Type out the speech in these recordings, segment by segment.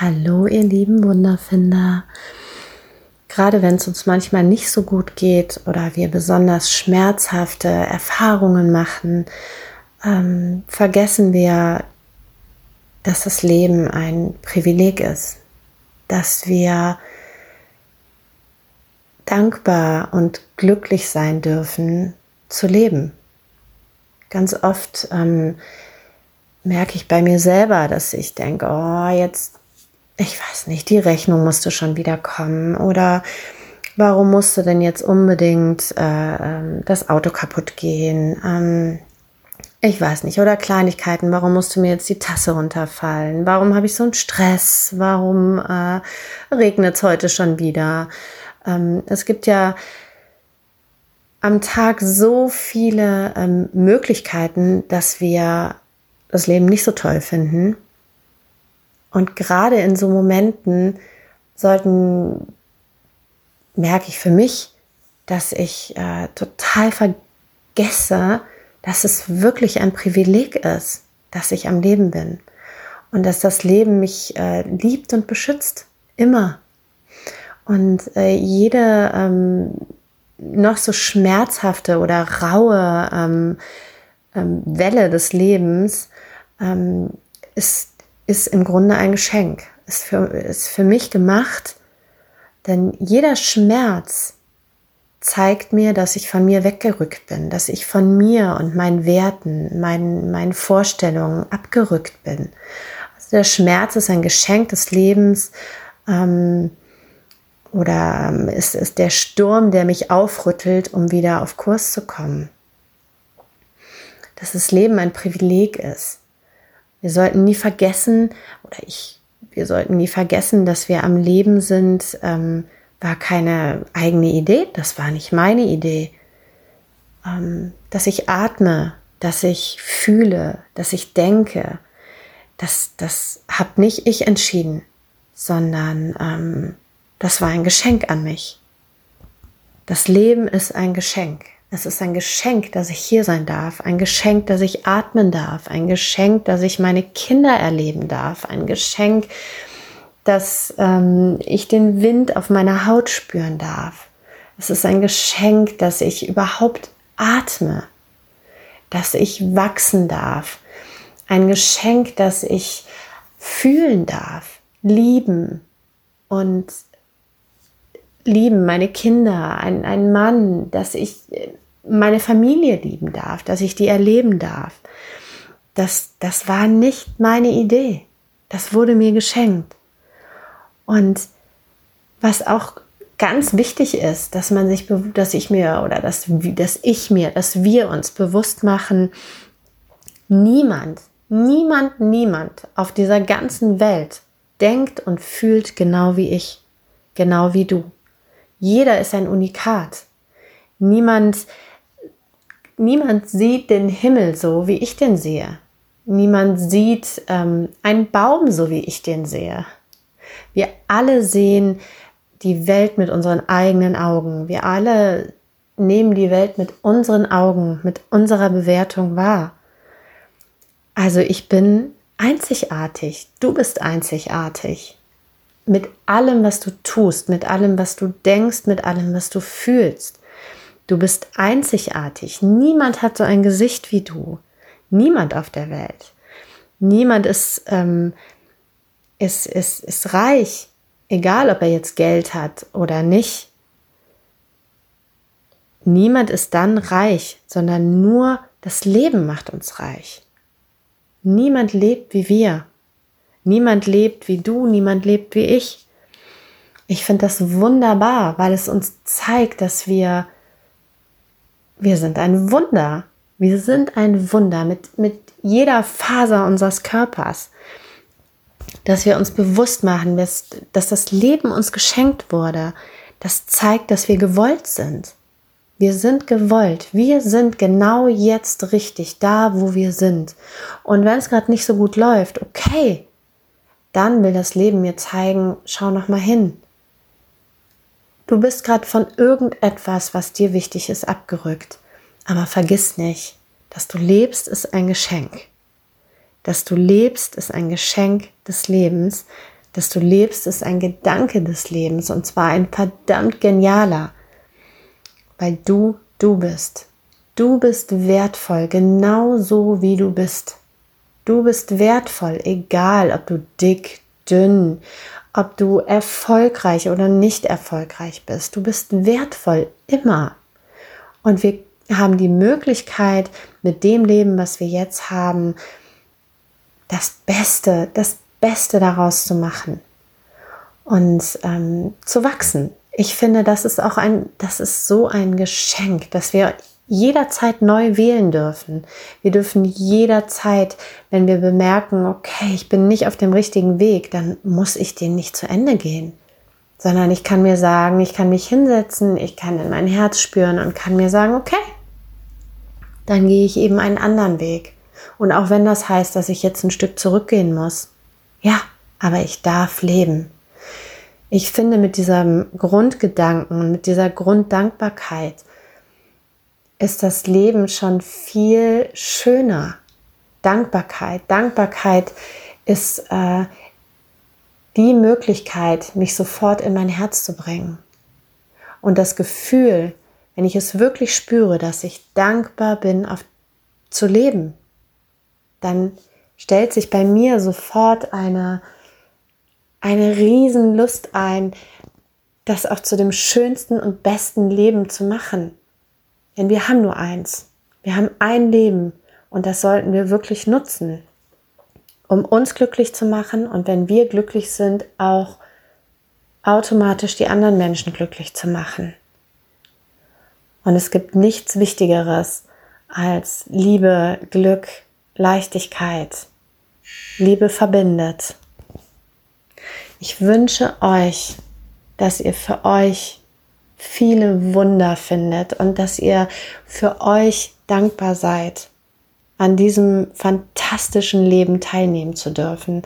Hallo, ihr lieben Wunderfinder. Gerade wenn es uns manchmal nicht so gut geht oder wir besonders schmerzhafte Erfahrungen machen, ähm, vergessen wir, dass das Leben ein Privileg ist, dass wir dankbar und glücklich sein dürfen zu leben. Ganz oft ähm, merke ich bei mir selber, dass ich denke, oh, jetzt ich weiß nicht, die Rechnung musste schon wieder kommen oder warum musste denn jetzt unbedingt äh, ähm, das Auto kaputt gehen? Ähm, ich weiß nicht, oder Kleinigkeiten, warum musste mir jetzt die Tasse runterfallen? Warum habe ich so einen Stress? Warum äh, regnet es heute schon wieder? Ähm, es gibt ja am Tag so viele ähm, Möglichkeiten, dass wir das Leben nicht so toll finden und gerade in so Momenten sollten, merke ich für mich, dass ich äh, total vergesse, dass es wirklich ein Privileg ist, dass ich am Leben bin und dass das Leben mich äh, liebt und beschützt, immer. Und äh, jede ähm, noch so schmerzhafte oder raue ähm, ähm, Welle des Lebens ähm, ist ist im Grunde ein Geschenk, ist für, ist für mich gemacht, denn jeder Schmerz zeigt mir, dass ich von mir weggerückt bin, dass ich von mir und meinen Werten, meinen, meinen Vorstellungen abgerückt bin. Also der Schmerz ist ein Geschenk des Lebens ähm, oder ähm, ist, ist der Sturm, der mich aufrüttelt, um wieder auf Kurs zu kommen. Dass das Leben ein Privileg ist. Wir sollten nie vergessen, oder ich, wir sollten nie vergessen, dass wir am Leben sind, ähm, war keine eigene Idee, das war nicht meine Idee. Ähm, dass ich atme, dass ich fühle, dass ich denke, das, das habe nicht ich entschieden, sondern ähm, das war ein Geschenk an mich. Das Leben ist ein Geschenk. Es ist ein Geschenk, dass ich hier sein darf, ein Geschenk, dass ich atmen darf, ein Geschenk, dass ich meine Kinder erleben darf, ein Geschenk, dass ähm, ich den Wind auf meiner Haut spüren darf. Es ist ein Geschenk, dass ich überhaupt atme, dass ich wachsen darf. Ein Geschenk, dass ich fühlen darf, lieben und lieben, meine Kinder, ein, ein Mann, dass ich meine Familie lieben darf, dass ich die erleben darf. Das, das war nicht meine Idee. Das wurde mir geschenkt. Und was auch ganz wichtig ist, dass man sich, dass ich mir oder dass, dass ich mir, dass wir uns bewusst machen, niemand, niemand, niemand auf dieser ganzen Welt denkt und fühlt genau wie ich, genau wie du. Jeder ist ein Unikat. Niemand, niemand sieht den Himmel so, wie ich den sehe. Niemand sieht ähm, einen Baum so, wie ich den sehe. Wir alle sehen die Welt mit unseren eigenen Augen. Wir alle nehmen die Welt mit unseren Augen, mit unserer Bewertung wahr. Also ich bin einzigartig. Du bist einzigartig mit allem, was du tust, mit allem, was du denkst, mit allem, was du fühlst. Du bist einzigartig. Niemand hat so ein Gesicht wie du. Niemand auf der Welt. Niemand ist, ähm, ist, ist, ist reich, egal ob er jetzt Geld hat oder nicht. Niemand ist dann reich, sondern nur das Leben macht uns reich. Niemand lebt wie wir. Niemand lebt wie du, niemand lebt wie ich. Ich finde das wunderbar, weil es uns zeigt, dass wir, wir sind ein Wunder. Wir sind ein Wunder mit, mit jeder Faser unseres Körpers. Dass wir uns bewusst machen, dass, dass das Leben uns geschenkt wurde. Das zeigt, dass wir gewollt sind. Wir sind gewollt. Wir sind genau jetzt richtig da, wo wir sind. Und wenn es gerade nicht so gut läuft, okay, dann will das Leben mir zeigen, schau noch mal hin. Du bist gerade von irgendetwas, was dir wichtig ist, abgerückt. Aber vergiss nicht, dass du lebst, ist ein Geschenk. Dass du lebst, ist ein Geschenk des Lebens. dass du lebst, ist ein Gedanke des Lebens und zwar ein verdammt genialer, weil du du bist. Du bist wertvoll, genau so wie du bist. Du bist wertvoll, egal ob du dick, dünn, ob du erfolgreich oder nicht erfolgreich bist. Du bist wertvoll immer. Und wir haben die Möglichkeit, mit dem Leben, was wir jetzt haben, das Beste, das Beste daraus zu machen und ähm, zu wachsen. Ich finde, das ist auch ein, das ist so ein Geschenk, dass wir jederzeit neu wählen dürfen. Wir dürfen jederzeit, wenn wir bemerken, okay, ich bin nicht auf dem richtigen Weg, dann muss ich den nicht zu Ende gehen, sondern ich kann mir sagen, ich kann mich hinsetzen, ich kann in mein Herz spüren und kann mir sagen, okay, dann gehe ich eben einen anderen Weg. Und auch wenn das heißt, dass ich jetzt ein Stück zurückgehen muss, ja, aber ich darf leben. Ich finde mit diesem Grundgedanken, mit dieser Grunddankbarkeit ist das Leben schon viel schöner. Dankbarkeit. Dankbarkeit ist äh, die Möglichkeit, mich sofort in mein Herz zu bringen. Und das Gefühl, wenn ich es wirklich spüre, dass ich dankbar bin, auf, zu leben, dann stellt sich bei mir sofort eine, eine Riesenlust ein, das auch zu dem schönsten und besten Leben zu machen. Denn wir haben nur eins. Wir haben ein Leben und das sollten wir wirklich nutzen, um uns glücklich zu machen und wenn wir glücklich sind, auch automatisch die anderen Menschen glücklich zu machen. Und es gibt nichts Wichtigeres als Liebe, Glück, Leichtigkeit. Liebe verbindet. Ich wünsche euch, dass ihr für euch viele Wunder findet und dass ihr für euch dankbar seid, an diesem fantastischen Leben teilnehmen zu dürfen.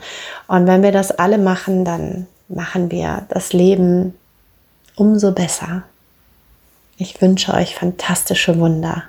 Und wenn wir das alle machen, dann machen wir das Leben umso besser. Ich wünsche euch fantastische Wunder.